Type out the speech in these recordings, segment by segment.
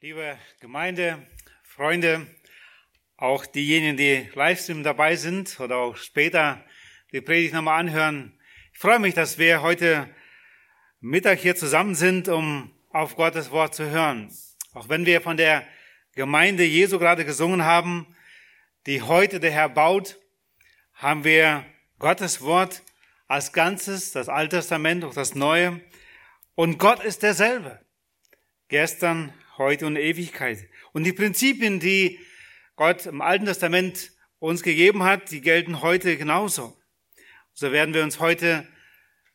Liebe Gemeinde, Freunde, auch diejenigen, die Livestream dabei sind oder auch später die Predigt nochmal anhören. Ich freue mich, dass wir heute Mittag hier zusammen sind, um auf Gottes Wort zu hören. Auch wenn wir von der Gemeinde Jesu gerade gesungen haben, die heute der Herr baut, haben wir Gottes Wort als Ganzes, das Alte Testament, auch das Neue. Und Gott ist derselbe. Gestern, heute und Ewigkeit. Und die Prinzipien, die Gott im Alten Testament uns gegeben hat, die gelten heute genauso. So werden wir uns heute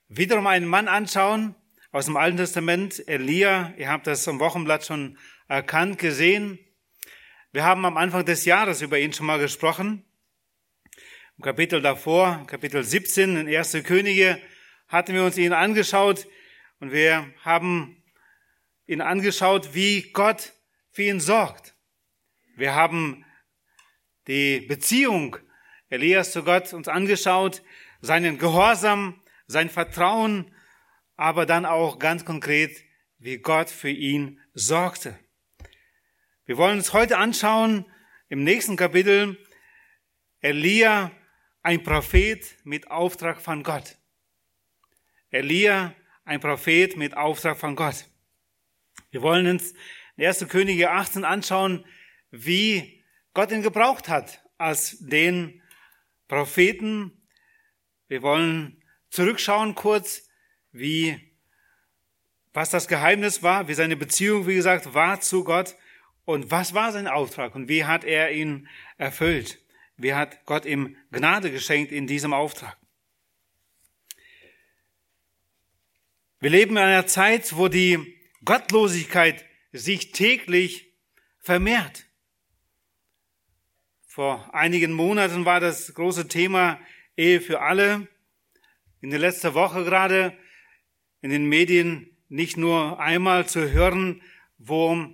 wiederum einen Mann anschauen aus dem Alten Testament, Elia. Ihr habt das am Wochenblatt schon erkannt, gesehen. Wir haben am Anfang des Jahres über ihn schon mal gesprochen. Im Kapitel davor, Kapitel 17 in Erste Könige, hatten wir uns ihn angeschaut und wir haben ihn angeschaut, wie Gott für ihn sorgt. Wir haben die Beziehung Elias zu Gott uns angeschaut, seinen Gehorsam, sein Vertrauen, aber dann auch ganz konkret, wie Gott für ihn sorgte. Wir wollen uns heute anschauen, im nächsten Kapitel, Elia, ein Prophet mit Auftrag von Gott. Elia, ein Prophet mit Auftrag von Gott. Wir wollen uns in 1. Könige 18 anschauen, wie Gott ihn gebraucht hat als den Propheten. Wir wollen zurückschauen kurz, wie, was das Geheimnis war, wie seine Beziehung, wie gesagt, war zu Gott und was war sein Auftrag und wie hat er ihn erfüllt. Wie hat Gott ihm Gnade geschenkt in diesem Auftrag. Wir leben in einer Zeit, wo die Gottlosigkeit sich täglich vermehrt. Vor einigen Monaten war das große Thema Ehe für alle. In der letzten Woche gerade in den Medien nicht nur einmal zu hören, wo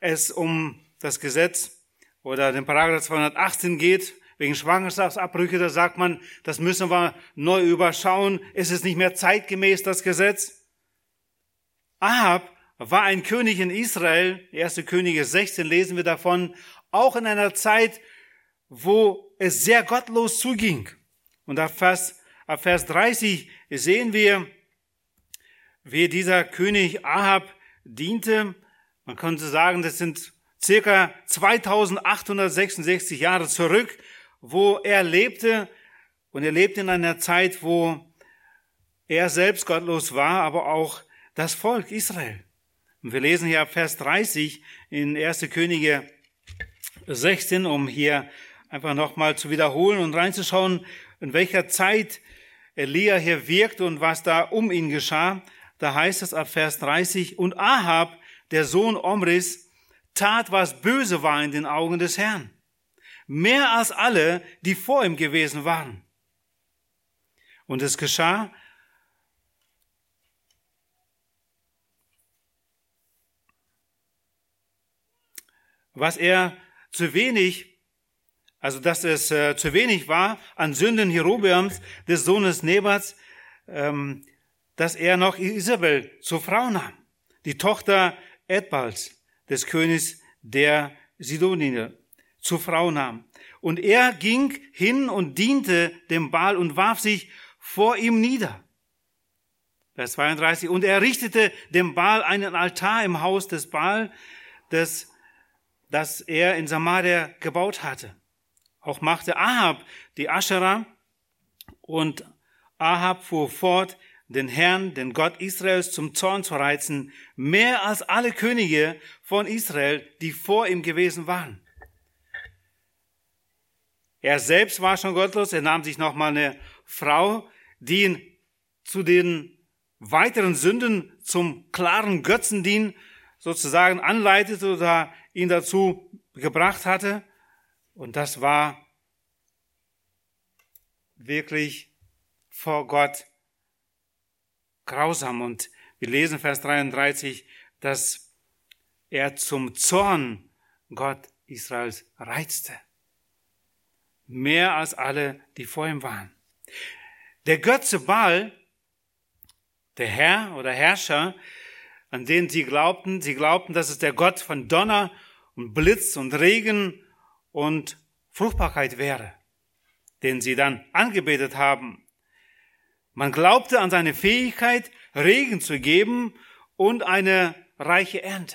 es um das Gesetz oder den Paragraph 218 geht, wegen Schwangerschaftsabbrüche, da sagt man, das müssen wir neu überschauen. Ist es nicht mehr zeitgemäß, das Gesetz? Ahab war ein König in Israel, 1. Könige 16 lesen wir davon, auch in einer Zeit, wo es sehr gottlos zuging. Und ab Vers, ab Vers 30 sehen wir, wie dieser König Ahab diente. Man könnte sagen, das sind circa 2866 Jahre zurück, wo er lebte. Und er lebte in einer Zeit, wo er selbst gottlos war, aber auch das Volk Israel. Und wir lesen hier Vers 30 in 1. Könige 16, um hier einfach nochmal zu wiederholen und reinzuschauen, in welcher Zeit Elia hier wirkt und was da um ihn geschah. Da heißt es ab Vers 30, und Ahab, der Sohn Omris, tat, was böse war in den Augen des Herrn. Mehr als alle, die vor ihm gewesen waren. Und es geschah, was er zu wenig, also dass es äh, zu wenig war an Sünden Jerobeams, des Sohnes Nebats, ähm, dass er noch Isabel zur Frau nahm, die Tochter Edbals, des Königs der Sidonier, zur Frau nahm. Und er ging hin und diente dem Baal und warf sich vor ihm nieder. Vers 32. Und er richtete dem Baal einen Altar im Haus des Baal, des das er in Samaria gebaut hatte. Auch machte Ahab die Aschera und Ahab fuhr fort, den Herrn, den Gott Israels zum Zorn zu reizen, mehr als alle Könige von Israel, die vor ihm gewesen waren. Er selbst war schon gottlos, er nahm sich nochmal eine Frau, die ihn zu den weiteren Sünden zum klaren Götzendienst sozusagen anleitete oder ihn dazu gebracht hatte. Und das war wirklich vor Gott grausam. Und wir lesen Vers 33, dass er zum Zorn Gott Israels reizte. Mehr als alle, die vor ihm waren. Der Götze Baal, der Herr oder Herrscher, an den sie glaubten. Sie glaubten, dass es der Gott von Donner und Blitz und Regen und Fruchtbarkeit wäre, den sie dann angebetet haben. Man glaubte an seine Fähigkeit, Regen zu geben und eine reiche Ernte.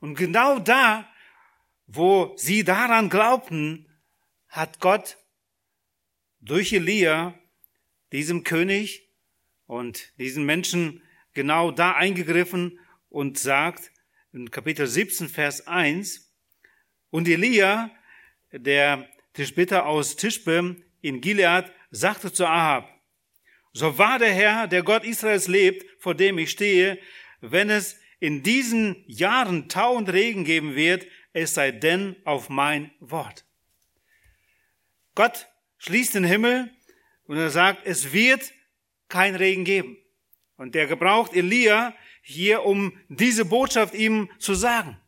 Und genau da, wo sie daran glaubten, hat Gott durch Elia diesem König und diesen Menschen genau da eingegriffen und sagt in Kapitel 17, Vers 1, und Elia, der Tischbitter aus Tischbe in Gilead, sagte zu Ahab, so wahr der Herr, der Gott Israels lebt, vor dem ich stehe, wenn es in diesen Jahren Tau und Regen geben wird, es sei denn auf mein Wort. Gott schließt den Himmel und er sagt, es wird kein Regen geben. Und der gebraucht Elia hier, um diese Botschaft ihm zu sagen.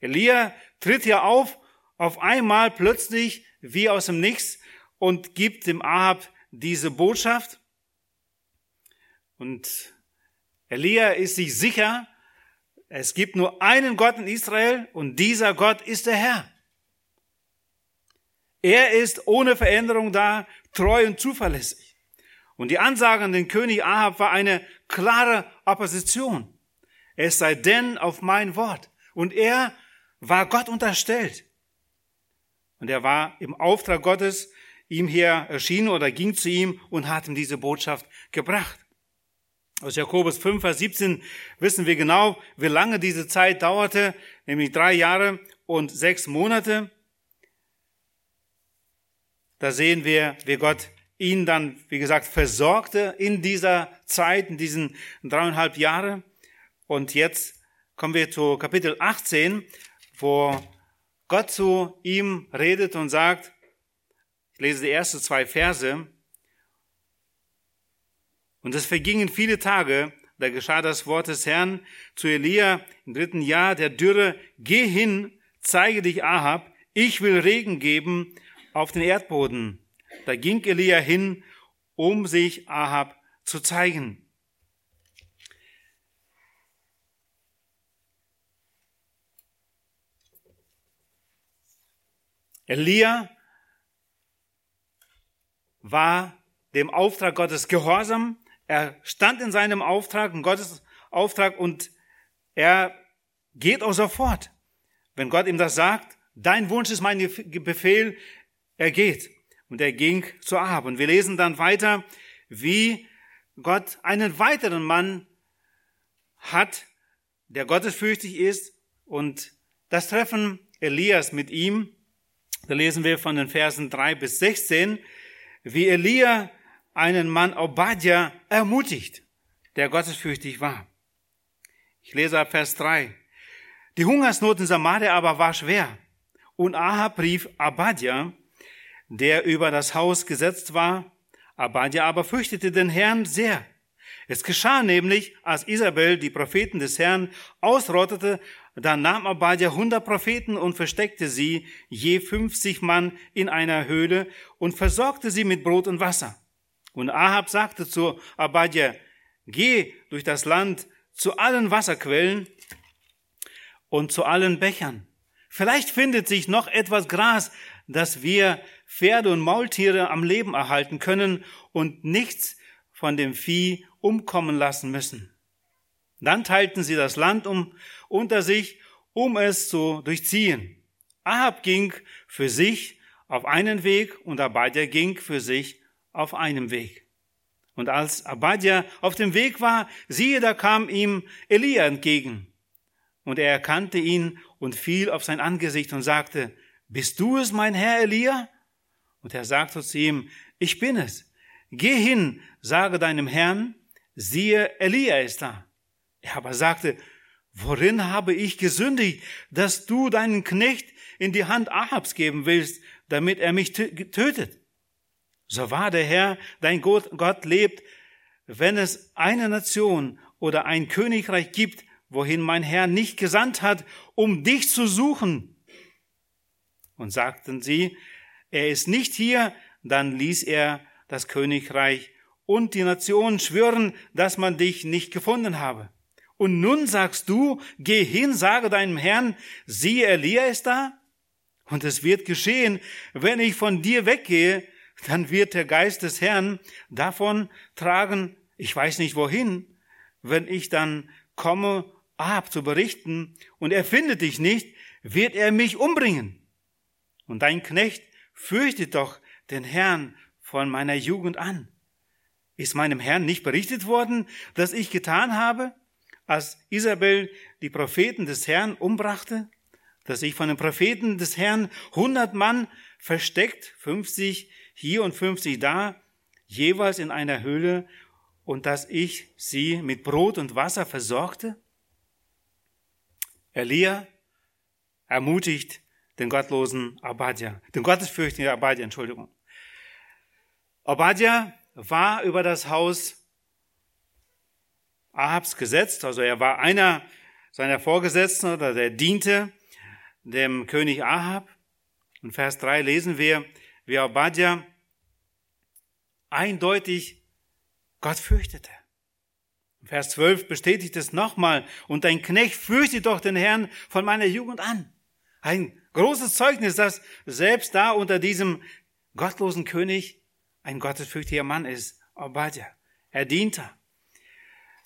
Elia tritt hier auf, auf einmal plötzlich wie aus dem Nichts und gibt dem Ahab diese Botschaft. Und Elia ist sich sicher, es gibt nur einen Gott in Israel und dieser Gott ist der Herr. Er ist ohne Veränderung da, treu und zuverlässig. Und die Ansage an den König Ahab war eine klare Opposition. Es sei denn auf mein Wort. Und er war Gott unterstellt. Und er war im Auftrag Gottes ihm hier erschienen oder ging zu ihm und hat ihm diese Botschaft gebracht. Aus Jakobus 5, Vers 17 wissen wir genau, wie lange diese Zeit dauerte, nämlich drei Jahre und sechs Monate. Da sehen wir, wie Gott ihn dann, wie gesagt, versorgte in dieser Zeit, in diesen dreieinhalb Jahre. Und jetzt kommen wir zu Kapitel 18, wo Gott zu ihm redet und sagt, ich lese die ersten zwei Verse, und es vergingen viele Tage, da geschah das Wort des Herrn zu Elia im dritten Jahr der Dürre, geh hin, zeige dich Ahab, ich will Regen geben auf den Erdboden. Da ging Elia hin, um sich Ahab zu zeigen. Elia war dem Auftrag Gottes gehorsam. Er stand in seinem Auftrag, in Gottes Auftrag und er geht auch sofort. Wenn Gott ihm das sagt, dein Wunsch ist mein Befehl, er geht. Und er ging zu Ahab. Und wir lesen dann weiter, wie Gott einen weiteren Mann hat, der gottesfürchtig ist. Und das Treffen Elias mit ihm, da lesen wir von den Versen drei bis sechzehn, wie Elia einen Mann Obadja ermutigt, der gottesfürchtig war. Ich lese ab Vers drei. Die Hungersnot in Samaria aber war schwer. Und Ahab rief Abadja, der über das Haus gesetzt war. Abadja aber fürchtete den Herrn sehr. Es geschah nämlich, als Isabel die Propheten des Herrn ausrottete, da nahm Abadja hundert Propheten und versteckte sie, je fünfzig Mann, in einer Höhle und versorgte sie mit Brot und Wasser. Und Ahab sagte zu Abadja, geh durch das Land zu allen Wasserquellen und zu allen Bechern. Vielleicht findet sich noch etwas Gras, dass wir Pferde und Maultiere am Leben erhalten können und nichts von dem Vieh umkommen lassen müssen. Dann teilten sie das Land um, unter sich, um es zu durchziehen. Ahab ging für sich auf einen Weg und Abadja ging für sich auf einem Weg. Und als Abadja auf dem Weg war, siehe, da kam ihm Elia entgegen. Und er erkannte ihn und fiel auf sein Angesicht und sagte, bist du es, mein Herr Elia? Und er sagte zu ihm, ich bin es. Geh hin, sage deinem Herrn, siehe, Elia ist da. Er aber sagte, worin habe ich gesündigt, dass du deinen Knecht in die Hand Ahabs geben willst, damit er mich tötet? So wahr der Herr, dein Gott, Gott lebt, wenn es eine Nation oder ein Königreich gibt, wohin mein Herr nicht gesandt hat, um dich zu suchen. Und sagten sie, er ist nicht hier, dann ließ er das Königreich und die Nation schwören, dass man dich nicht gefunden habe. Und nun sagst du, geh hin, sage deinem Herrn, siehe, Elia ist da. Und es wird geschehen, wenn ich von dir weggehe, dann wird der Geist des Herrn davon tragen, ich weiß nicht wohin, wenn ich dann komme, Ahab zu berichten, und er findet dich nicht, wird er mich umbringen. Und dein Knecht fürchtet doch den Herrn von meiner Jugend an. Ist meinem Herrn nicht berichtet worden, dass ich getan habe? als Isabel die Propheten des Herrn umbrachte, dass ich von den Propheten des Herrn hundert Mann versteckt, 50 hier und 50 da, jeweils in einer Höhle, und dass ich sie mit Brot und Wasser versorgte? Elia ermutigt den gottlosen Abadja, den gottesfürchtigen Abadja, Entschuldigung. Abadja war über das Haus Ahabs gesetzt, also er war einer seiner Vorgesetzten oder der diente dem König Ahab. In Vers 3 lesen wir, wie Obadja eindeutig Gott fürchtete. Vers 12 bestätigt es nochmal, und dein Knecht fürchtet doch den Herrn von meiner Jugend an. Ein großes Zeugnis, dass selbst da unter diesem gottlosen König ein gottesfürchtiger Mann ist, Obadja. Er diente.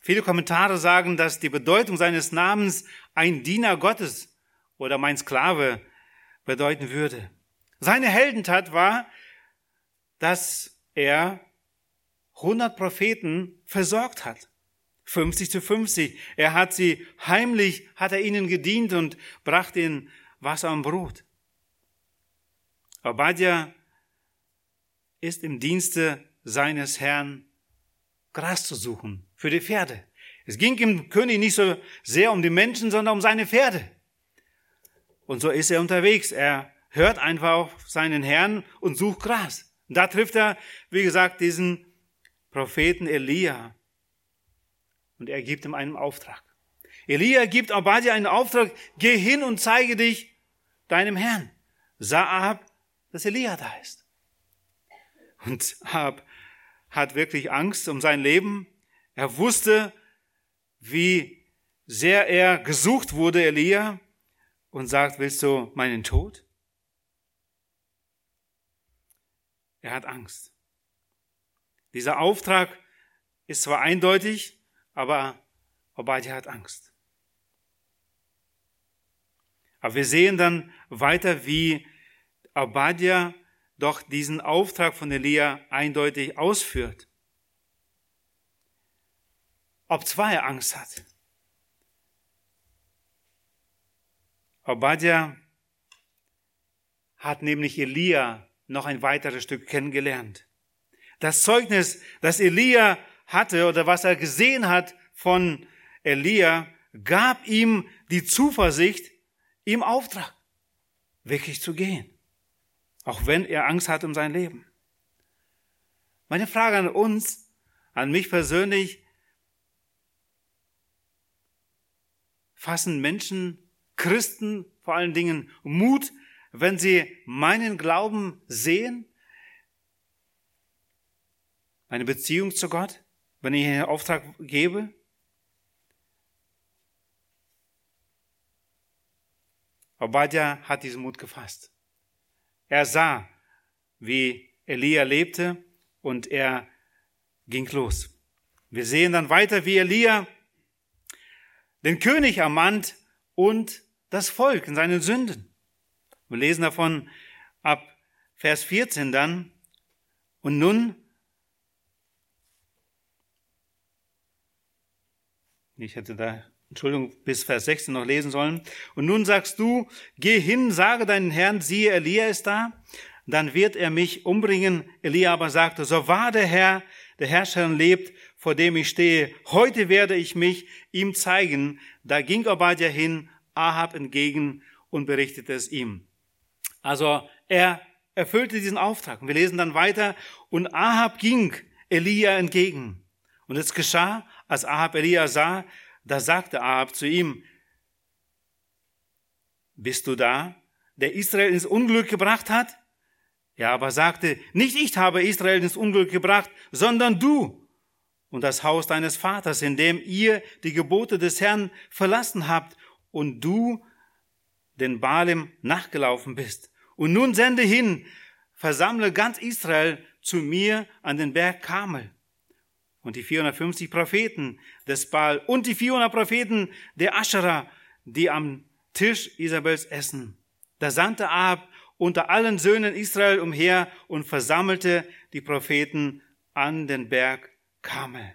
Viele Kommentare sagen, dass die Bedeutung seines Namens ein Diener Gottes oder mein Sklave bedeuten würde. Seine Heldentat war, dass er 100 Propheten versorgt hat. 50 zu 50. Er hat sie heimlich, hat er ihnen gedient und brachte ihnen Wasser und Brot. Obadja ist im Dienste seines Herrn Gras zu suchen für die Pferde. Es ging dem König nicht so sehr um die Menschen, sondern um seine Pferde. Und so ist er unterwegs. Er hört einfach auf seinen Herrn und sucht Gras. Und da trifft er, wie gesagt, diesen Propheten Elia. Und er gibt ihm einen Auftrag. Elia gibt Obadja einen Auftrag, geh hin und zeige dich deinem Herrn. Sah Ahab, dass Elia da ist. Und Ahab hat wirklich Angst um sein Leben. Er wusste, wie sehr er gesucht wurde, Elia, und sagt, willst du meinen Tod? Er hat Angst. Dieser Auftrag ist zwar eindeutig, aber Obadja hat Angst. Aber wir sehen dann weiter, wie Obadja doch diesen Auftrag von Elia eindeutig ausführt ob zwei Angst hat. Obadja hat nämlich Elia noch ein weiteres Stück kennengelernt. Das Zeugnis, das Elia hatte oder was er gesehen hat von Elia, gab ihm die Zuversicht, ihm Auftrag, wirklich zu gehen. Auch wenn er Angst hat um sein Leben. Meine Frage an uns, an mich persönlich, fassen Menschen, Christen vor allen Dingen Mut, wenn sie meinen Glauben sehen, meine Beziehung zu Gott, wenn ich einen Auftrag gebe? Obadja hat diesen Mut gefasst. Er sah, wie Elia lebte und er ging los. Wir sehen dann weiter, wie Elia den König ermannt und das Volk in seinen Sünden. Wir lesen davon ab Vers 14 dann. Und nun, ich hätte da, Entschuldigung, bis Vers 16 noch lesen sollen. Und nun sagst du, geh hin, sage deinen Herrn, siehe, Elia ist da, dann wird er mich umbringen. Elia aber sagte, so wahr der Herr, der Herrscher lebt, vor dem ich stehe, heute werde ich mich ihm zeigen. Da ging Obadja hin, Ahab entgegen und berichtete es ihm. Also er erfüllte diesen Auftrag. Wir lesen dann weiter, und Ahab ging Elia entgegen. Und es geschah, als Ahab Elia sah, da sagte Ahab zu ihm, bist du da, der Israel ins Unglück gebracht hat? Er aber sagte, nicht ich habe Israel ins Unglück gebracht, sondern du. und das Haus deines Vaters, in dem ihr die Gebote des Herrn verlassen habt und du den Baalem nachgelaufen bist. Und nun sende hin, versammle ganz Israel zu mir an den Berg Kamel. Und die 450 Propheten des Baal und die 400 Propheten der Aschera, die am Tisch Isabels essen. Da sandte Ahab unter allen Söhnen Israel umher und versammelte die Propheten an den Berg Kamel.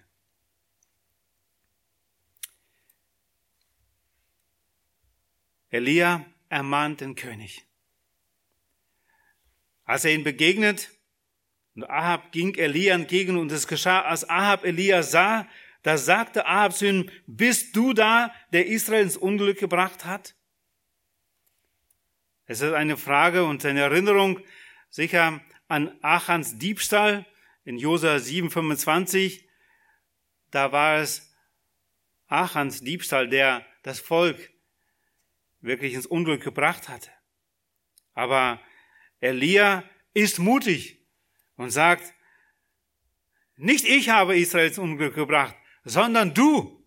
Elia ermahnt den König. Als er ihn begegnet, und Ahab ging Elia entgegen und es geschah, als Ahab Elia sah, da sagte Ahab zu ihm, bist du da, der Israel ins Unglück gebracht hat? Es ist eine Frage und eine Erinnerung sicher an Achans Diebstahl in Josa 7,25. Da war es Achans Diebstahl, der das Volk wirklich ins Unglück gebracht hatte. Aber Elia ist mutig und sagt, nicht ich habe Israel ins Unglück gebracht, sondern du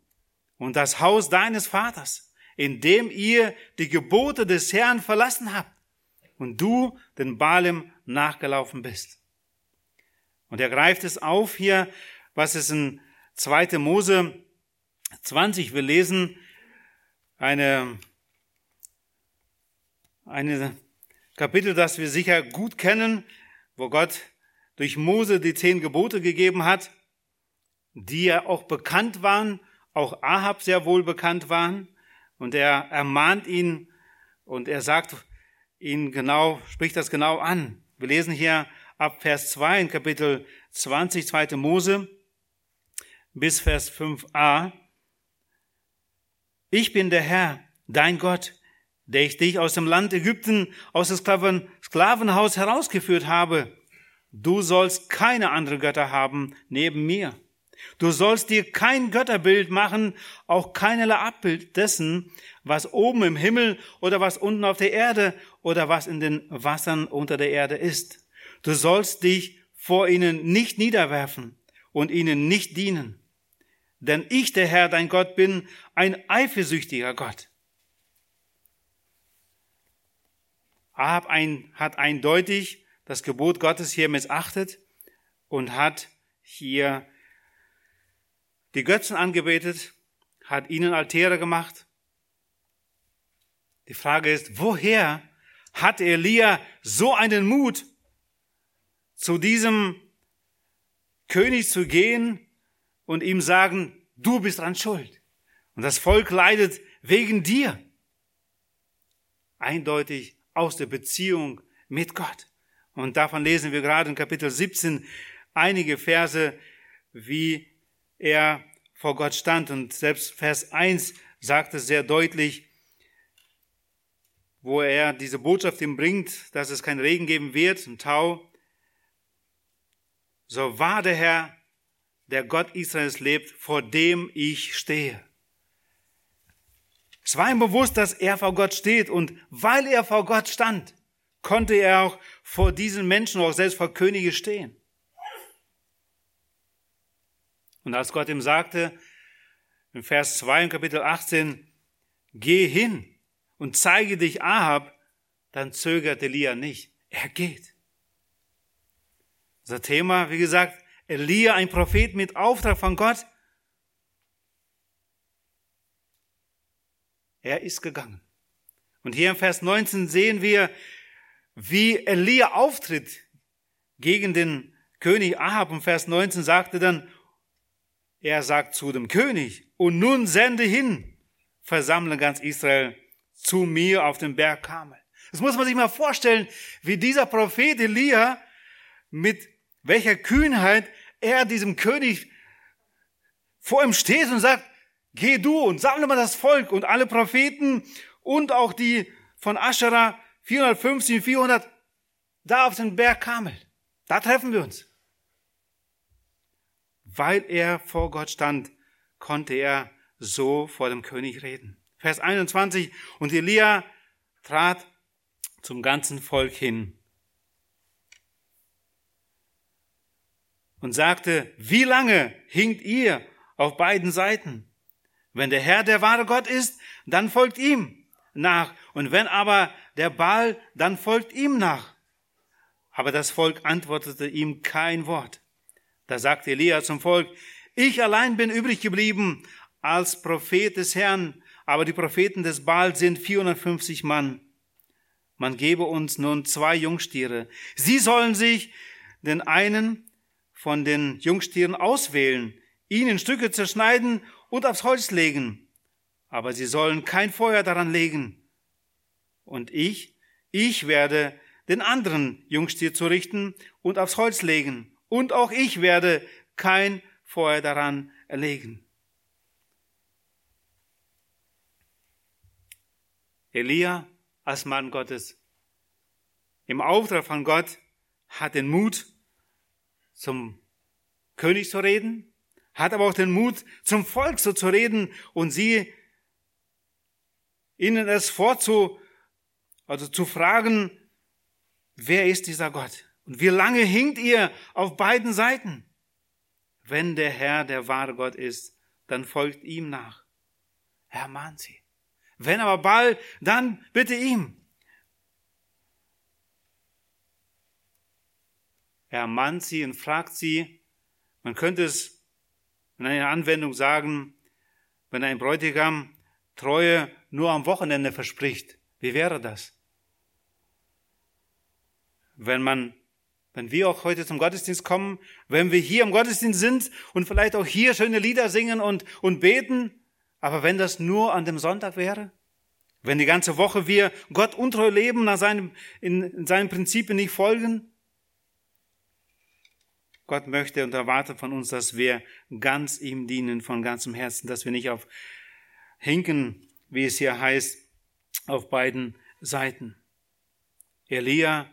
und das Haus deines Vaters, in dem ihr die Gebote des Herrn verlassen habt und du den Balem nachgelaufen bist. Und er greift es auf hier, was es in 2. Mose 20, wir lesen eine eine Kapitel, das wir sicher gut kennen, wo Gott durch Mose die zehn Gebote gegeben hat, die ja auch bekannt waren, auch Ahab sehr wohl bekannt waren. Und er ermahnt ihn und er sagt ihn genau, spricht das genau an. Wir lesen hier ab Vers 2 in Kapitel 20, 2. Mose bis Vers 5a. Ich bin der Herr, dein Gott, der ich dich aus dem Land Ägypten, aus dem Sklaven, Sklavenhaus herausgeführt habe. Du sollst keine andere Götter haben neben mir. Du sollst dir kein Götterbild machen, auch keinerlei Abbild dessen, was oben im Himmel oder was unten auf der Erde oder was in den Wassern unter der Erde ist. Du sollst dich vor ihnen nicht niederwerfen und ihnen nicht dienen. Denn ich, der Herr, dein Gott, bin ein eifersüchtiger Gott Ahab ein, hat eindeutig das Gebot Gottes hier missachtet und hat hier die Götzen angebetet, hat ihnen Altäre gemacht. Die Frage ist, woher hat Elia so einen Mut, zu diesem König zu gehen und ihm sagen, du bist dran schuld. Und das Volk leidet wegen dir. Eindeutig aus der Beziehung mit Gott. Und davon lesen wir gerade in Kapitel 17 einige Verse, wie er vor Gott stand. Und selbst Vers 1 sagt es sehr deutlich, wo er diese Botschaft ihm bringt, dass es kein Regen geben wird, ein Tau. So wahr der Herr, der Gott Israels lebt, vor dem ich stehe. Es war ihm bewusst, dass er vor Gott steht und weil er vor Gott stand, konnte er auch vor diesen Menschen, auch selbst vor Könige stehen. Und als Gott ihm sagte, in Vers 2 im Kapitel 18, geh hin und zeige dich Ahab, dann zögerte Elia nicht. Er geht. Unser Thema, wie gesagt, Elia, ein Prophet mit Auftrag von Gott, Er ist gegangen. Und hier im Vers 19 sehen wir, wie Elia auftritt gegen den König Ahab. Und Vers 19 sagte dann, er sagt zu dem König, und nun sende hin, versammle ganz Israel zu mir auf den Berg Kamel. Das muss man sich mal vorstellen, wie dieser Prophet Elia mit welcher Kühnheit er diesem König vor ihm steht und sagt, Geh du und sammle mal das Volk und alle Propheten und auch die von Aschera 450, 400 da auf den Berg Kamel. Da treffen wir uns. Weil er vor Gott stand, konnte er so vor dem König reden. Vers 21. Und Elia trat zum ganzen Volk hin und sagte, wie lange hinkt ihr auf beiden Seiten? Wenn der Herr der wahre Gott ist, dann folgt ihm nach. Und wenn aber der Baal, dann folgt ihm nach. Aber das Volk antwortete ihm kein Wort. Da sagte Elia zum Volk, ich allein bin übrig geblieben als Prophet des Herrn, aber die Propheten des Baal sind 450 Mann. Man gebe uns nun zwei Jungstiere. Sie sollen sich den einen von den Jungstieren auswählen, ihn in Stücke zerschneiden und aufs Holz legen. Aber sie sollen kein Feuer daran legen. Und ich, ich werde den anderen Jungstier zurichten und aufs Holz legen. Und auch ich werde kein Feuer daran erlegen. Elia als Mann Gottes im Auftrag von Gott hat den Mut, zum König zu reden, hat aber auch den Mut, zum Volk so zu reden und sie ihnen es vorzu, also zu fragen, wer ist dieser Gott? Und wie lange hinkt ihr auf beiden Seiten? Wenn der Herr der wahre Gott ist, dann folgt ihm nach. Er mahnt sie. Wenn aber bald, dann bitte ihm. Er mahnt sie und fragt sie. Man könnte es in einer Anwendung sagen, wenn ein Bräutigam Treue nur am Wochenende verspricht, wie wäre das? Wenn man, wenn wir auch heute zum Gottesdienst kommen, wenn wir hier im Gottesdienst sind und vielleicht auch hier schöne Lieder singen und, und beten, aber wenn das nur an dem Sonntag wäre? Wenn die ganze Woche wir Gott untreu leben, nach seinem, in, in seinen Prinzipien nicht folgen? Gott möchte und erwartet von uns, dass wir ganz ihm dienen von ganzem Herzen, dass wir nicht auf hinken, wie es hier heißt, auf beiden Seiten. Elia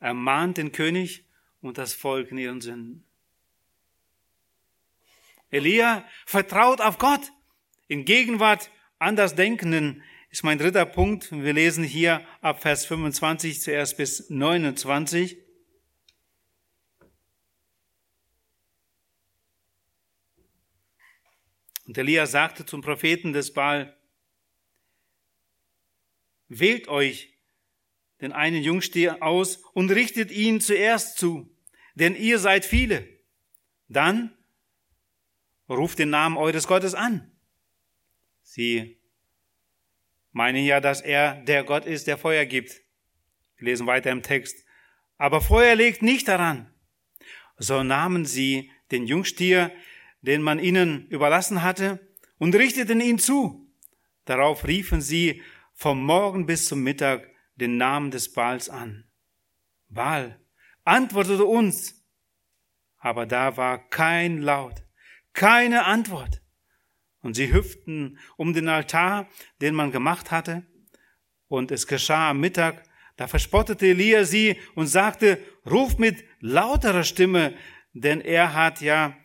ermahnt den König und das Volk in ihren Sünden. Elia vertraut auf Gott. In Gegenwart Andersdenkenden ist mein dritter Punkt. Wir lesen hier ab Vers 25 zuerst bis 29. Und Elia sagte zum Propheten des Baal, wählt euch den einen Jungstier aus und richtet ihn zuerst zu, denn ihr seid viele. Dann ruft den Namen eures Gottes an. Sie meinen ja, dass er der Gott ist, der Feuer gibt. Wir lesen weiter im Text. Aber Feuer legt nicht daran. So nahmen sie den Jungstier, den man ihnen überlassen hatte, und richteten ihn zu. Darauf riefen sie vom Morgen bis zum Mittag den Namen des Baals an. Baal antwortete uns, aber da war kein Laut, keine Antwort. Und sie hüpften um den Altar, den man gemacht hatte, und es geschah am Mittag, da verspottete Elia sie und sagte, ruf mit lauterer Stimme, denn er hat ja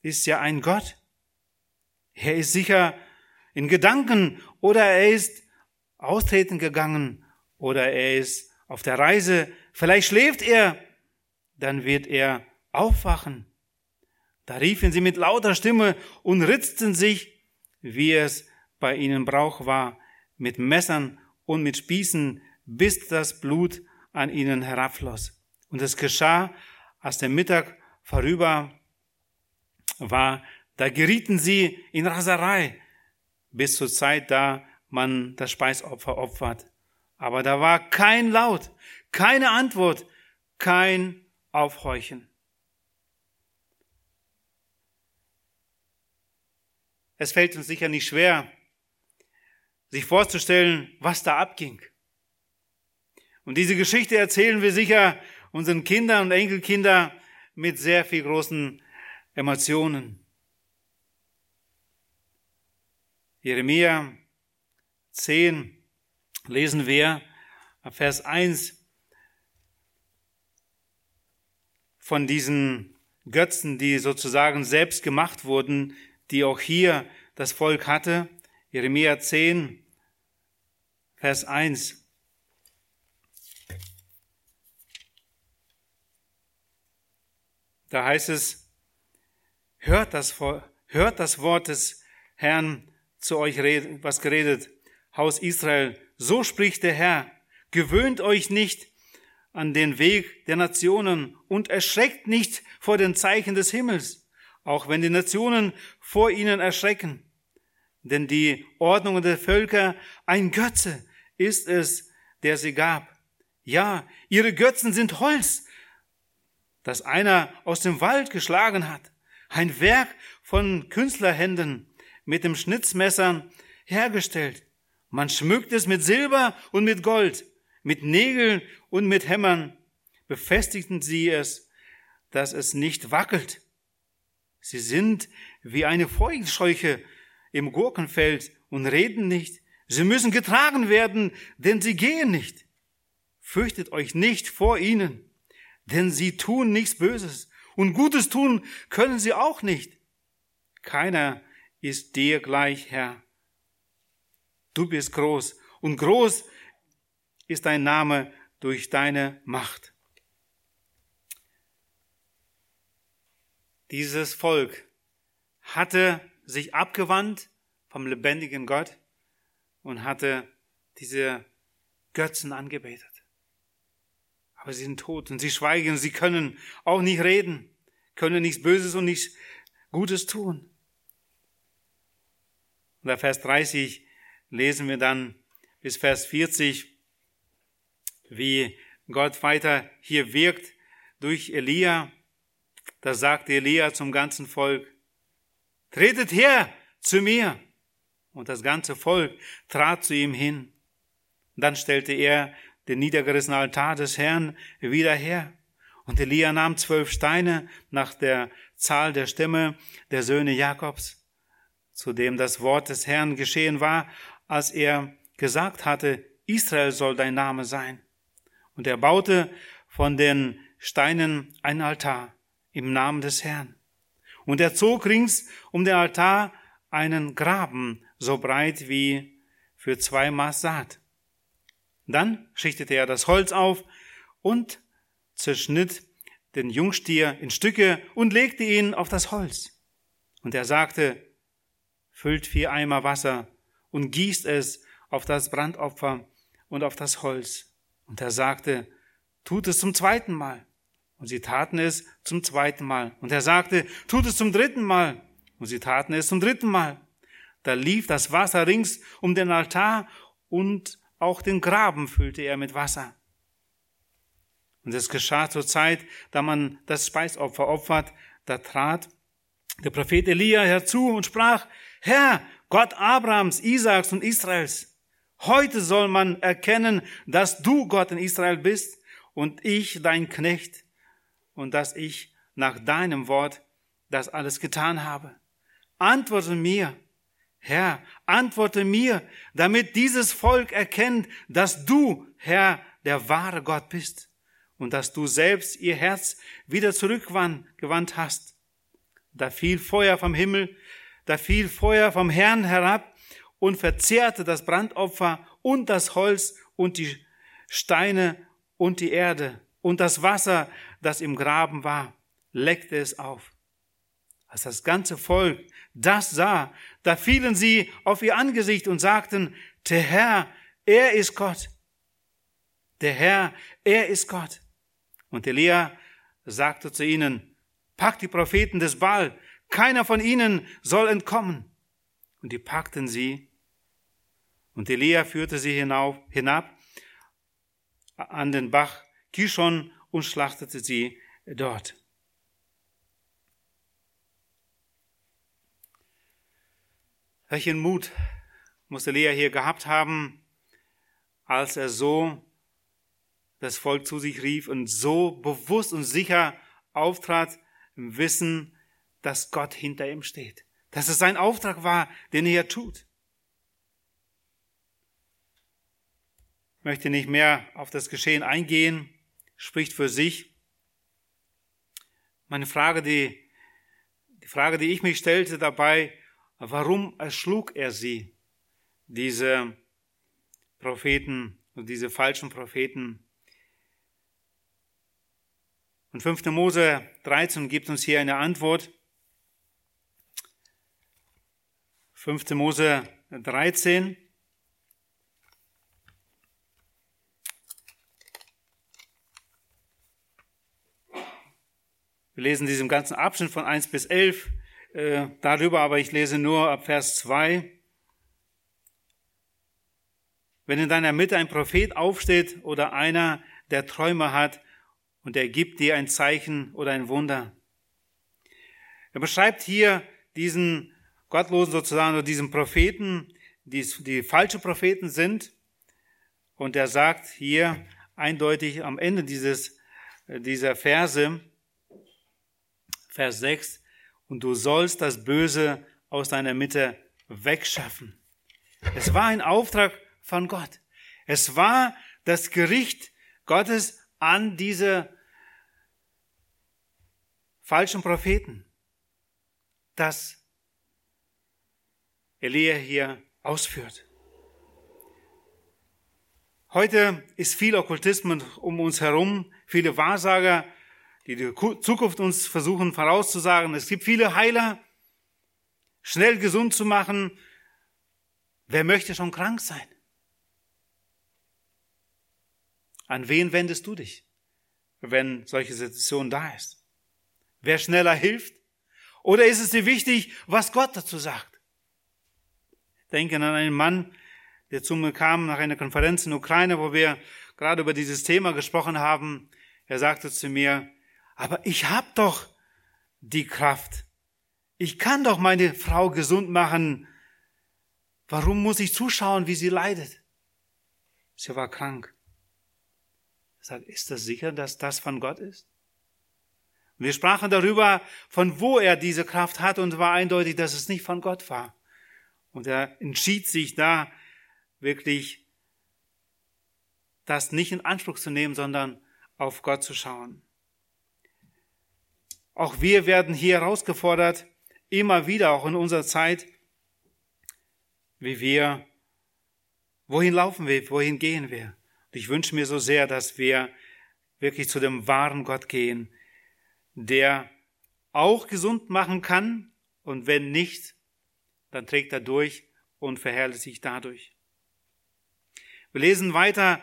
ist ja ein Gott. Er ist sicher in Gedanken oder er ist austreten gegangen oder er ist auf der Reise. Vielleicht schläft er. Dann wird er aufwachen. Da riefen sie mit lauter Stimme und ritzten sich, wie es bei ihnen Brauch war, mit Messern und mit Spießen, bis das Blut an ihnen herabfloss. Und es geschah, als der Mittag vorüber war, da gerieten sie in Raserei bis zur Zeit, da man das Speisopfer opfert. Aber da war kein Laut, keine Antwort, kein Aufhorchen. Es fällt uns sicher nicht schwer, sich vorzustellen, was da abging. Und diese Geschichte erzählen wir sicher unseren Kindern und Enkelkindern mit sehr viel großen Emotionen. Jeremia 10 lesen wir Vers 1 von diesen Götzen, die sozusagen selbst gemacht wurden, die auch hier das Volk hatte. Jeremia 10, Vers 1. Da heißt es, hört das, hört das Wort des Herrn zu euch, was geredet, Haus Israel. So spricht der Herr. Gewöhnt euch nicht an den Weg der Nationen und erschreckt nicht vor den Zeichen des Himmels, auch wenn die Nationen vor ihnen erschrecken. Denn die Ordnung der Völker, ein Götze ist es, der sie gab. Ja, ihre Götzen sind Holz, das einer aus dem Wald geschlagen hat. Ein Werk von Künstlerhänden mit dem Schnitzmesser hergestellt. Man schmückt es mit Silber und mit Gold, mit Nägeln und mit Hämmern. Befestigten sie es, dass es nicht wackelt. Sie sind wie eine Feuchtscheuche im Gurkenfeld und reden nicht. Sie müssen getragen werden, denn sie gehen nicht. Fürchtet euch nicht vor ihnen, denn sie tun nichts Böses und Gutes tun können sie auch nicht. Keiner ist dir gleich, Herr. Du bist groß und groß ist dein Name durch deine Macht. Dieses Volk hatte sich abgewandt vom lebendigen Gott und hatte diese Götzen angebetet. Aber sie sind tot und sie schweigen, sie können auch nicht reden, können nichts Böses und nichts Gutes tun. Und der Vers 30 lesen wir dann bis Vers 40, wie Gott weiter hier wirkt durch Elia. Da sagte Elia zum ganzen Volk, tretet her zu mir. Und das ganze Volk trat zu ihm hin. Dann stellte er den niedergerissenen Altar des Herrn wieder her. Und Elia nahm zwölf Steine nach der Zahl der Stämme der Söhne Jakobs, zu dem das Wort des Herrn geschehen war, als er gesagt hatte, Israel soll dein Name sein. Und er baute von den Steinen ein Altar im Namen des Herrn. Und er zog rings um den Altar einen Graben so breit wie für zwei Maß Saat. Dann schichtete er das Holz auf und zerschnitt den Jungstier in Stücke und legte ihn auf das Holz. Und er sagte, füllt vier Eimer Wasser und gießt es auf das Brandopfer und auf das Holz. Und er sagte, tut es zum zweiten Mal. Und sie taten es zum zweiten Mal. Und er sagte, tut es zum dritten Mal. Und sie taten es zum dritten Mal. Da lief das Wasser rings um den Altar und auch den Graben füllte er mit Wasser. Und es geschah zur Zeit, da man das Speisopfer opfert, da trat der Prophet Elia herzu und sprach, Herr, Gott Abrahams, Isaaks und Israels, heute soll man erkennen, dass du Gott in Israel bist und ich dein Knecht und dass ich nach deinem Wort das alles getan habe. Antworte mir, Herr, antworte mir, damit dieses Volk erkennt, dass du, Herr, der wahre Gott bist und dass du selbst ihr Herz wieder zurückgewandt hast. Da fiel Feuer vom Himmel, da fiel Feuer vom Herrn herab und verzehrte das Brandopfer und das Holz und die Steine und die Erde und das Wasser, das im Graben war, leckte es auf. Als das ganze Volk das sah, da fielen sie auf ihr Angesicht und sagten, der Herr, er ist Gott. Der Herr, er ist Gott. Und Elia sagte zu ihnen, packt die Propheten des Baal, keiner von ihnen soll entkommen. Und die packten sie. Und Elia führte sie hinauf, hinab an den Bach Kishon und schlachtete sie dort. Welchen Mut muss Elia hier gehabt haben, als er so das Volk zu sich rief und so bewusst und sicher auftrat im Wissen, dass Gott hinter ihm steht, dass es sein Auftrag war, den er tut. Ich möchte nicht mehr auf das Geschehen eingehen, spricht für sich. Meine Frage, die, die Frage, die ich mich stellte dabei, Warum erschlug er sie, diese Propheten und diese falschen Propheten? Und 5. Mose 13 gibt uns hier eine Antwort. 5. Mose 13. Wir lesen diesen ganzen Abschnitt von 1 bis 11 äh, darüber, aber ich lese nur ab Vers 2. Wenn in deiner Mitte ein Prophet aufsteht oder einer, der Träume hat und er gibt dir ein Zeichen oder ein Wunder. Er beschreibt hier diesen Gottlosen sozusagen oder diesen Propheten, die, die falsche Propheten sind. Und er sagt hier eindeutig am Ende dieses, äh, dieser Verse, Vers 6, und du sollst das Böse aus deiner Mitte wegschaffen. Es war ein Auftrag von Gott. Es war das Gericht Gottes an diese falschen Propheten, das Elia hier ausführt. Heute ist viel Okkultismus um uns herum, viele Wahrsager, die die Zukunft uns versuchen vorauszusagen. Es gibt viele Heiler, schnell gesund zu machen. Wer möchte schon krank sein? An wen wendest du dich, wenn solche Situation da ist? Wer schneller hilft? Oder ist es dir wichtig, was Gott dazu sagt? Denke an einen Mann, der zu mir kam nach einer Konferenz in Ukraine, wo wir gerade über dieses Thema gesprochen haben. Er sagte zu mir, aber ich habe doch die Kraft. Ich kann doch meine Frau gesund machen. Warum muss ich zuschauen, wie sie leidet? Sie war krank. Er sagt, ist das sicher, dass das von Gott ist? Wir sprachen darüber, von wo er diese Kraft hat und war eindeutig, dass es nicht von Gott war. Und er entschied sich da wirklich, das nicht in Anspruch zu nehmen, sondern auf Gott zu schauen. Auch wir werden hier herausgefordert, immer wieder, auch in unserer Zeit, wie wir, wohin laufen wir, wohin gehen wir. Und ich wünsche mir so sehr, dass wir wirklich zu dem wahren Gott gehen, der auch gesund machen kann und wenn nicht, dann trägt er durch und verherrlicht sich dadurch. Wir lesen weiter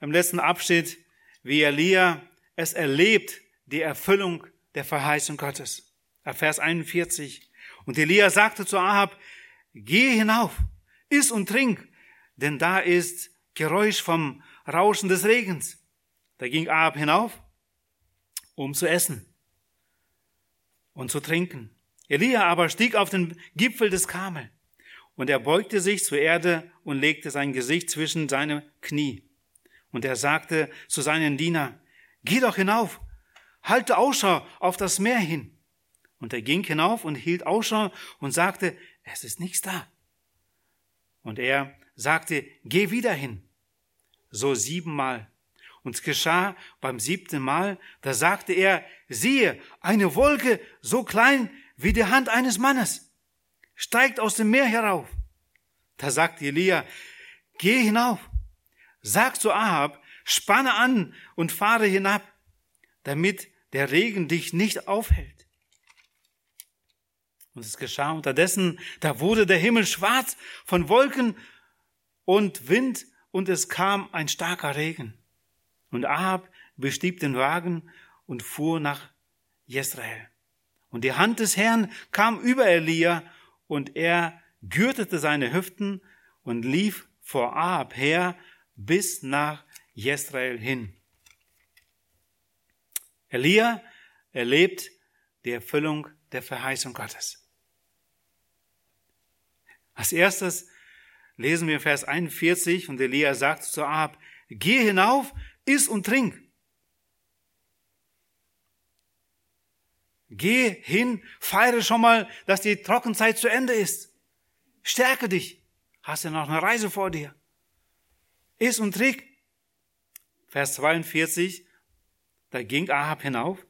im letzten Abschnitt, wie Elia es erlebt, die Erfüllung der Verheißung Gottes. Vers 41. Und Elia sagte zu Ahab, geh hinauf, iss und trink, denn da ist Geräusch vom Rauschen des Regens. Da ging Ahab hinauf, um zu essen und zu trinken. Elia aber stieg auf den Gipfel des Kamel und er beugte sich zur Erde und legte sein Gesicht zwischen seine Knie. Und er sagte zu seinen Diener, geh doch hinauf, halte Ausschau auf das Meer hin. Und er ging hinauf und hielt Ausschau und sagte, es ist nichts da. Und er sagte, geh wieder hin so siebenmal. Und es geschah beim siebten Mal, da sagte er, siehe, eine Wolke so klein wie die Hand eines Mannes steigt aus dem Meer herauf. Da sagte Elia, geh hinauf, sag zu Ahab, spanne an und fahre hinab, damit der Regen dich nicht aufhält. Und es geschah unterdessen, da wurde der Himmel schwarz von Wolken und Wind und es kam ein starker Regen. Und Ahab bestieg den Wagen und fuhr nach Jezreel. Und die Hand des Herrn kam über Elia und er gürtete seine Hüften und lief vor Ahab her bis nach Jezreel hin. Elia erlebt die Erfüllung der Verheißung Gottes. Als erstes lesen wir Vers 41 und Elia sagt zu Ahab, geh hinauf, iss und trink. Geh hin, feiere schon mal, dass die Trockenzeit zu Ende ist. Stärke dich. Hast du noch eine Reise vor dir. Iss und trink. Vers 42, da ging Ahab hinauf,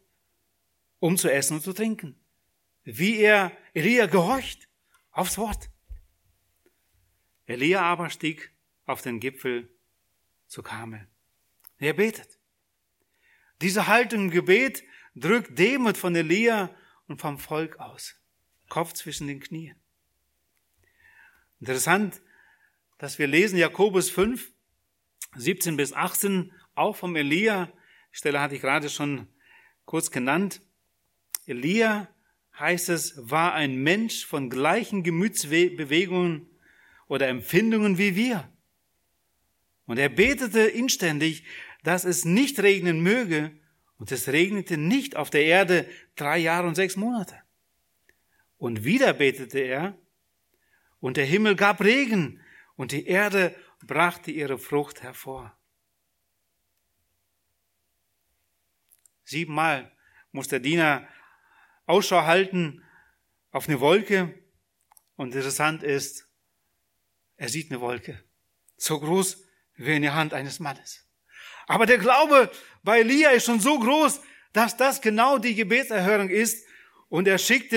um zu essen und zu trinken. Wie er Elia gehorcht aufs Wort. Elia aber stieg auf den Gipfel zu Kamel. Er betet. Diese Haltung im Gebet drückt Demut von Elia und vom Volk aus. Kopf zwischen den Knien. Interessant, dass wir lesen Jakobus 5, 17 bis 18, auch vom Elia. Stelle hatte ich gerade schon kurz genannt. Elia, heißt es, war ein Mensch von gleichen Gemütsbewegungen oder Empfindungen wie wir. Und er betete inständig, dass es nicht regnen möge, und es regnete nicht auf der Erde drei Jahre und sechs Monate. Und wieder betete er, und der Himmel gab Regen, und die Erde brachte ihre Frucht hervor. Siebenmal muss der Diener Ausschau halten auf eine Wolke. Und interessant ist, er sieht eine Wolke. So groß wie in der Hand eines Mannes. Aber der Glaube bei Elia ist schon so groß, dass das genau die Gebetserhörung ist. Und er schickt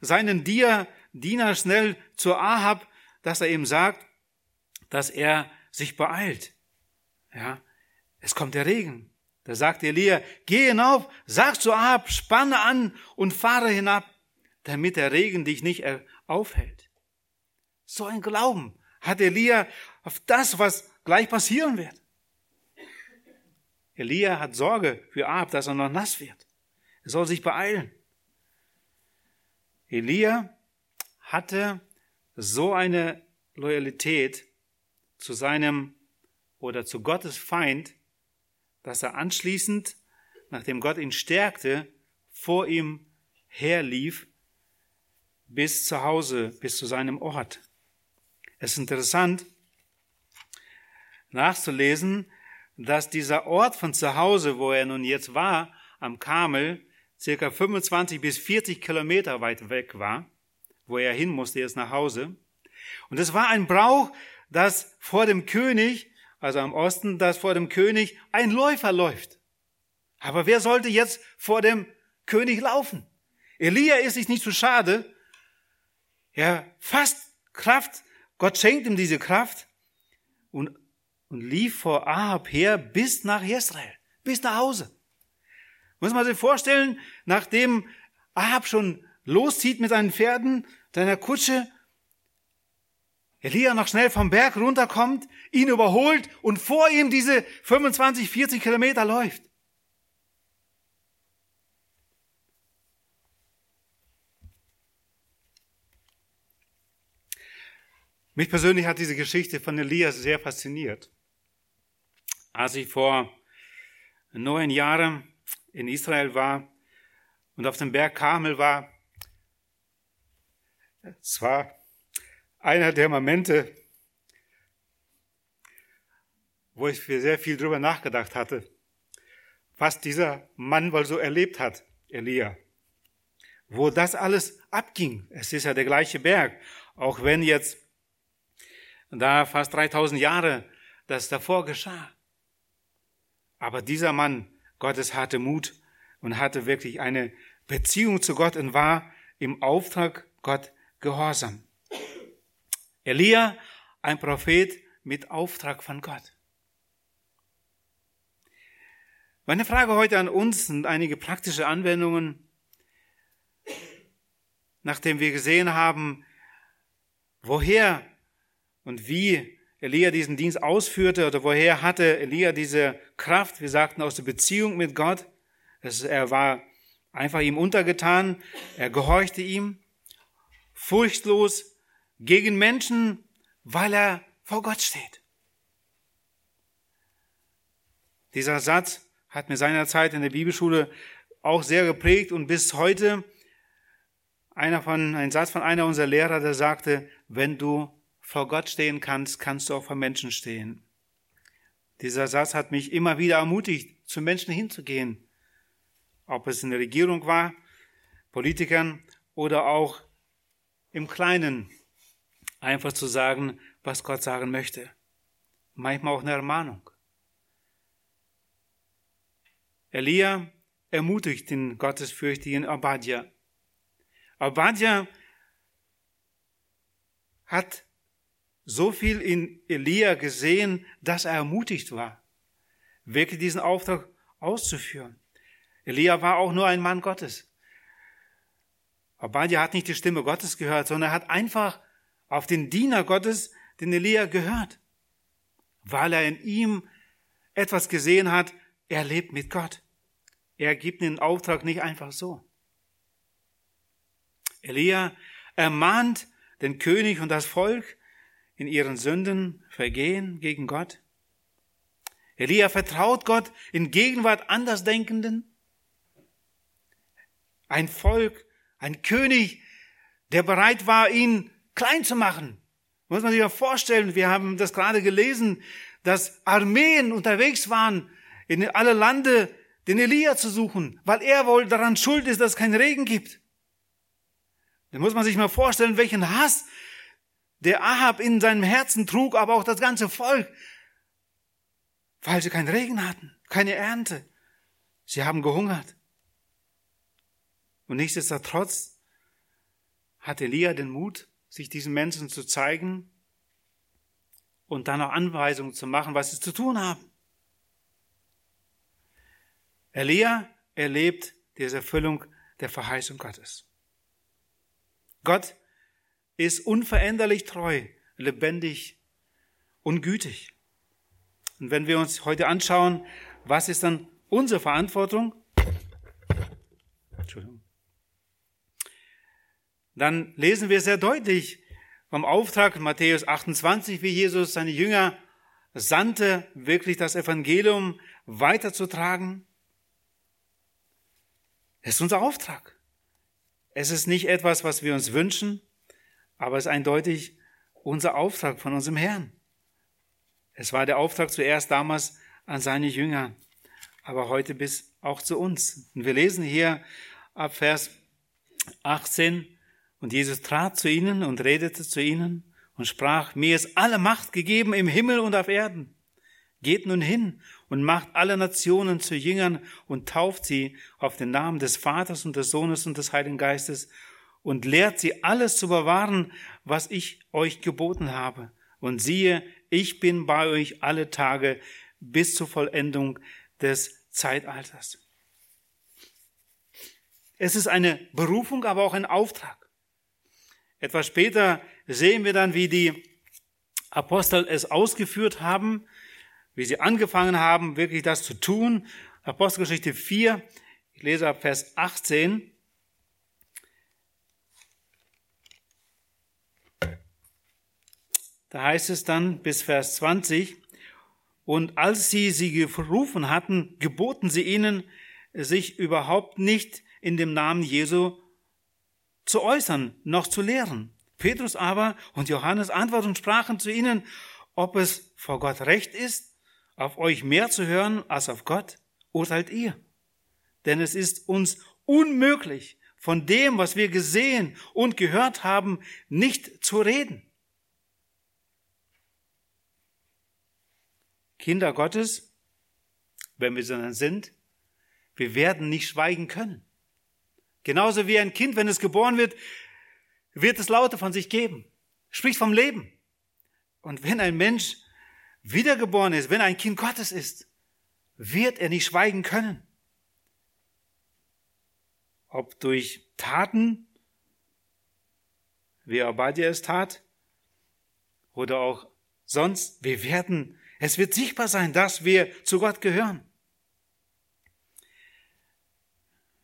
seinen Diener schnell zu Ahab, dass er ihm sagt, dass er sich beeilt. Ja, es kommt der Regen. Da sagt Elia, geh hinauf, sag zu Ahab, spanne an und fahre hinab, damit der Regen dich nicht aufhält. So ein Glauben hat Elia auf das, was gleich passieren wird. Elia hat Sorge für Ahab, dass er noch nass wird. Er soll sich beeilen. Elia hatte so eine Loyalität zu seinem oder zu Gottes Feind, dass er anschließend, nachdem Gott ihn stärkte, vor ihm herlief bis zu Hause, bis zu seinem Ort. Es ist interessant nachzulesen, dass dieser Ort von zu Hause, wo er nun jetzt war, am Kamel, circa 25 bis 40 Kilometer weit weg war, wo er hin musste jetzt nach Hause. Und es war ein Brauch, dass vor dem König also am Osten, dass vor dem König ein Läufer läuft. Aber wer sollte jetzt vor dem König laufen? Elia ist sich nicht zu schade. Er fasst Kraft. Gott schenkt ihm diese Kraft und, und lief vor Ahab her bis nach Israel, bis nach Hause. Muss man sich vorstellen, nachdem Ahab schon loszieht mit seinen Pferden, seiner Kutsche, Elia noch schnell vom Berg runterkommt, ihn überholt und vor ihm diese 25, 40 Kilometer läuft. Mich persönlich hat diese Geschichte von Elia sehr fasziniert. Als ich vor neun Jahren in Israel war und auf dem Berg Karmel war, es war einer der Momente, wo ich sehr viel drüber nachgedacht hatte, was dieser Mann wohl so erlebt hat, Elia. Wo das alles abging. Es ist ja der gleiche Berg. Auch wenn jetzt da fast 3000 Jahre das davor geschah. Aber dieser Mann, Gottes hatte Mut und hatte wirklich eine Beziehung zu Gott und war im Auftrag Gott gehorsam. Elia, ein Prophet mit Auftrag von Gott. Meine Frage heute an uns sind einige praktische Anwendungen, nachdem wir gesehen haben, woher und wie Elia diesen Dienst ausführte oder woher hatte Elia diese Kraft, wir sagten aus der Beziehung mit Gott. er war einfach ihm untergetan, er gehorchte ihm, furchtlos, gegen Menschen, weil er vor Gott steht. Dieser Satz hat mir seinerzeit in der Bibelschule auch sehr geprägt und bis heute einer von, ein Satz von einer unserer Lehrer, der sagte, wenn du vor Gott stehen kannst, kannst du auch vor Menschen stehen. Dieser Satz hat mich immer wieder ermutigt, zu Menschen hinzugehen. Ob es in der Regierung war, Politikern oder auch im Kleinen einfach zu sagen, was Gott sagen möchte. Manchmal auch eine Ermahnung. Elia ermutigt den gottesfürchtigen Obadja. Obadja hat so viel in Elia gesehen, dass er ermutigt war, wirklich diesen Auftrag auszuführen. Elia war auch nur ein Mann Gottes. Obadja hat nicht die Stimme Gottes gehört, sondern er hat einfach auf den Diener Gottes, den Elia, gehört, weil er in ihm etwas gesehen hat, er lebt mit Gott. Er gibt den Auftrag nicht einfach so. Elia ermahnt den König und das Volk in ihren Sünden, Vergehen gegen Gott. Elia vertraut Gott in Gegenwart Andersdenkenden. Ein Volk, ein König, der bereit war, ihn klein zu machen. Muss man sich mal vorstellen, wir haben das gerade gelesen, dass Armeen unterwegs waren, in alle Lande den Elia zu suchen, weil er wohl daran schuld ist, dass es keinen Regen gibt. Da muss man sich mal vorstellen, welchen Hass der Ahab in seinem Herzen trug, aber auch das ganze Volk, weil sie keinen Regen hatten, keine Ernte. Sie haben gehungert. Und nichtsdestotrotz hat Elia den Mut, sich diesen Menschen zu zeigen und dann auch Anweisungen zu machen, was sie zu tun haben. Elia erlebt diese Erfüllung der Verheißung Gottes. Gott ist unveränderlich treu, lebendig und gütig. Und wenn wir uns heute anschauen, was ist dann unsere Verantwortung? Entschuldigung. Dann lesen wir sehr deutlich vom Auftrag Matthäus 28, wie Jesus seine Jünger sandte, wirklich das Evangelium weiterzutragen. Es ist unser Auftrag. Es ist nicht etwas, was wir uns wünschen, aber es ist eindeutig unser Auftrag von unserem Herrn. Es war der Auftrag zuerst damals an seine Jünger, aber heute bis auch zu uns. Und wir lesen hier ab Vers 18, und Jesus trat zu ihnen und redete zu ihnen und sprach, mir ist alle Macht gegeben im Himmel und auf Erden. Geht nun hin und macht alle Nationen zu Jüngern und tauft sie auf den Namen des Vaters und des Sohnes und des Heiligen Geistes und lehrt sie alles zu bewahren, was ich euch geboten habe. Und siehe, ich bin bei euch alle Tage bis zur Vollendung des Zeitalters. Es ist eine Berufung, aber auch ein Auftrag. Etwas später sehen wir dann, wie die Apostel es ausgeführt haben wie sie angefangen haben, wirklich das zu tun. Apostelgeschichte 4, ich lese ab Vers 18. Da heißt es dann bis Vers 20, und als sie sie gerufen hatten, geboten sie ihnen, sich überhaupt nicht in dem Namen Jesu zu äußern, noch zu lehren. Petrus aber und Johannes antworten und sprachen zu ihnen, ob es vor Gott recht ist, auf euch mehr zu hören als auf Gott, urteilt ihr. Denn es ist uns unmöglich, von dem, was wir gesehen und gehört haben, nicht zu reden. Kinder Gottes, wenn wir so sind, wir werden nicht schweigen können. Genauso wie ein Kind, wenn es geboren wird, wird es Laute von sich geben. Spricht vom Leben. Und wenn ein Mensch wiedergeboren ist, wenn ein Kind Gottes ist, wird er nicht schweigen können. Ob durch Taten, wie dir es tat, oder auch sonst, wir werden, es wird sichtbar sein, dass wir zu Gott gehören.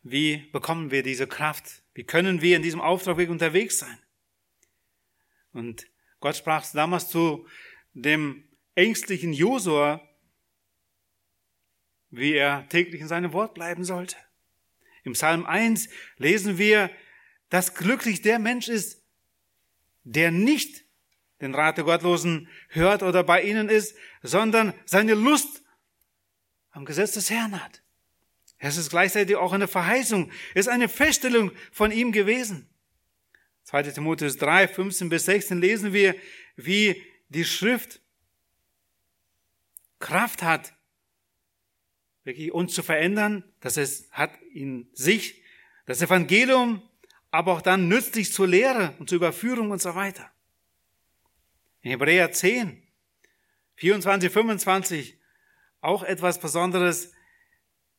Wie bekommen wir diese Kraft? Wie können wir in diesem Auftrag unterwegs sein? Und Gott sprach damals zu dem ängstlichen Josua, wie er täglich in seinem Wort bleiben sollte. Im Psalm 1 lesen wir, dass glücklich der Mensch ist, der nicht den Rat der Gottlosen hört oder bei ihnen ist, sondern seine Lust am Gesetz des Herrn hat. Es ist gleichzeitig auch eine Verheißung, es ist eine Feststellung von ihm gewesen. 2. Timotheus 3, 15 bis 16 lesen wir, wie die Schrift Kraft hat, wirklich uns zu verändern, dass es hat in sich das Evangelium, aber auch dann nützlich zur Lehre und zur Überführung und so weiter. In Hebräer 10, 24, 25 auch etwas Besonderes.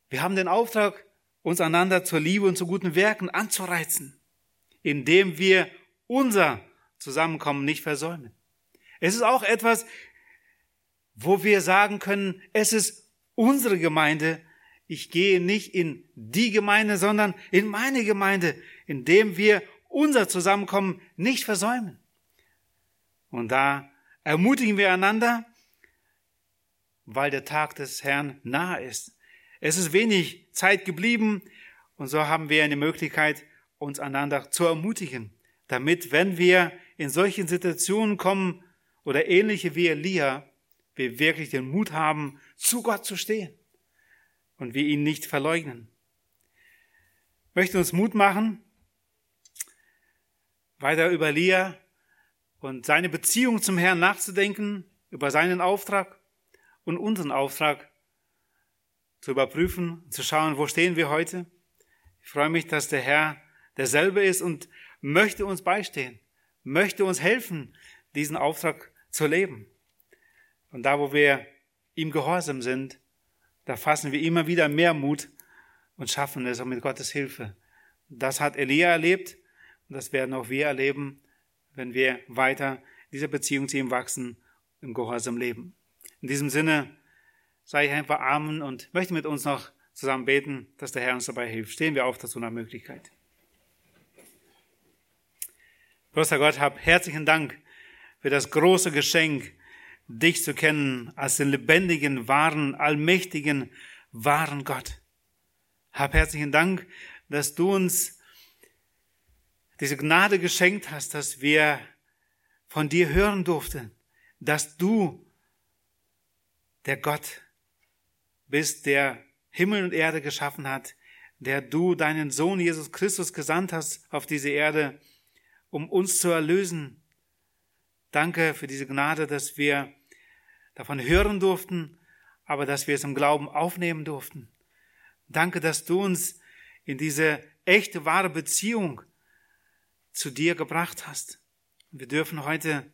Wir haben den Auftrag, uns einander zur Liebe und zu guten Werken anzureizen, indem wir unser Zusammenkommen nicht versäumen. Es ist auch etwas, wo wir sagen können, es ist unsere Gemeinde. Ich gehe nicht in die Gemeinde, sondern in meine Gemeinde, indem wir unser Zusammenkommen nicht versäumen. Und da ermutigen wir einander, weil der Tag des Herrn nahe ist. Es ist wenig Zeit geblieben und so haben wir eine Möglichkeit, uns einander zu ermutigen, damit, wenn wir in solchen Situationen kommen oder ähnliche wie Elia, wir wirklich den Mut haben, zu Gott zu stehen und wir ihn nicht verleugnen. Ich möchte uns Mut machen, weiter über Elia und seine Beziehung zum Herrn nachzudenken, über seinen Auftrag und unseren Auftrag zu überprüfen, zu schauen, wo stehen wir heute. Ich freue mich, dass der Herr derselbe ist und möchte uns beistehen, möchte uns helfen, diesen Auftrag zu leben. Und da, wo wir ihm gehorsam sind, da fassen wir immer wieder mehr Mut und schaffen es auch mit Gottes Hilfe. Das hat Elia erlebt und das werden auch wir erleben, wenn wir weiter dieser Beziehung zu ihm wachsen, im Gehorsam leben. In diesem Sinne sage ich einfach Amen und möchte mit uns noch zusammen beten, dass der Herr uns dabei hilft. Stehen wir auf dazu nach Möglichkeit. Großer Gott, hab herzlichen Dank für das große Geschenk, dich zu kennen als den lebendigen, wahren, allmächtigen, wahren Gott. Hab herzlichen Dank, dass du uns diese Gnade geschenkt hast, dass wir von dir hören durften, dass du der Gott bist, der Himmel und Erde geschaffen hat, der du deinen Sohn Jesus Christus gesandt hast auf diese Erde, um uns zu erlösen. Danke für diese Gnade, dass wir davon hören durften, aber dass wir es im Glauben aufnehmen durften. Danke, dass du uns in diese echte, wahre Beziehung zu dir gebracht hast. Wir dürfen heute,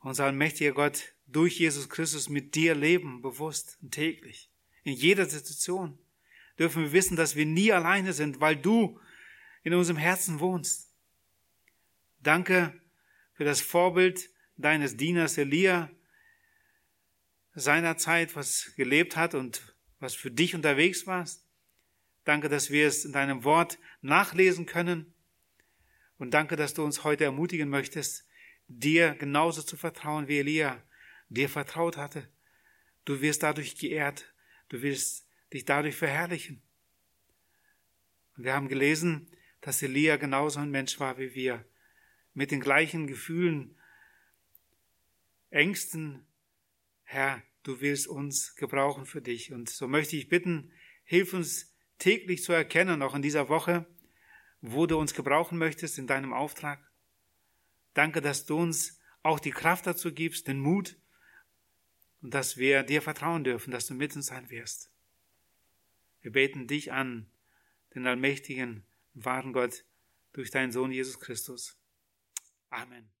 unser allmächtiger Gott, durch Jesus Christus mit dir leben, bewusst und täglich. In jeder Situation dürfen wir wissen, dass wir nie alleine sind, weil du in unserem Herzen wohnst. Danke für das Vorbild deines Dieners Elia, seiner Zeit, was gelebt hat und was für dich unterwegs warst. Danke, dass wir es in deinem Wort nachlesen können. Und danke, dass du uns heute ermutigen möchtest, dir genauso zu vertrauen, wie Elia dir vertraut hatte. Du wirst dadurch geehrt. Du wirst dich dadurch verherrlichen. Und wir haben gelesen, dass Elia genauso ein Mensch war wie wir, mit den gleichen Gefühlen, Ängsten, Herr, du willst uns gebrauchen für dich. Und so möchte ich bitten, hilf uns täglich zu erkennen, auch in dieser Woche, wo du uns gebrauchen möchtest in deinem Auftrag. Danke, dass du uns auch die Kraft dazu gibst, den Mut und dass wir dir vertrauen dürfen, dass du mit uns sein wirst. Wir beten dich an, den allmächtigen, wahren Gott, durch deinen Sohn Jesus Christus. Amen.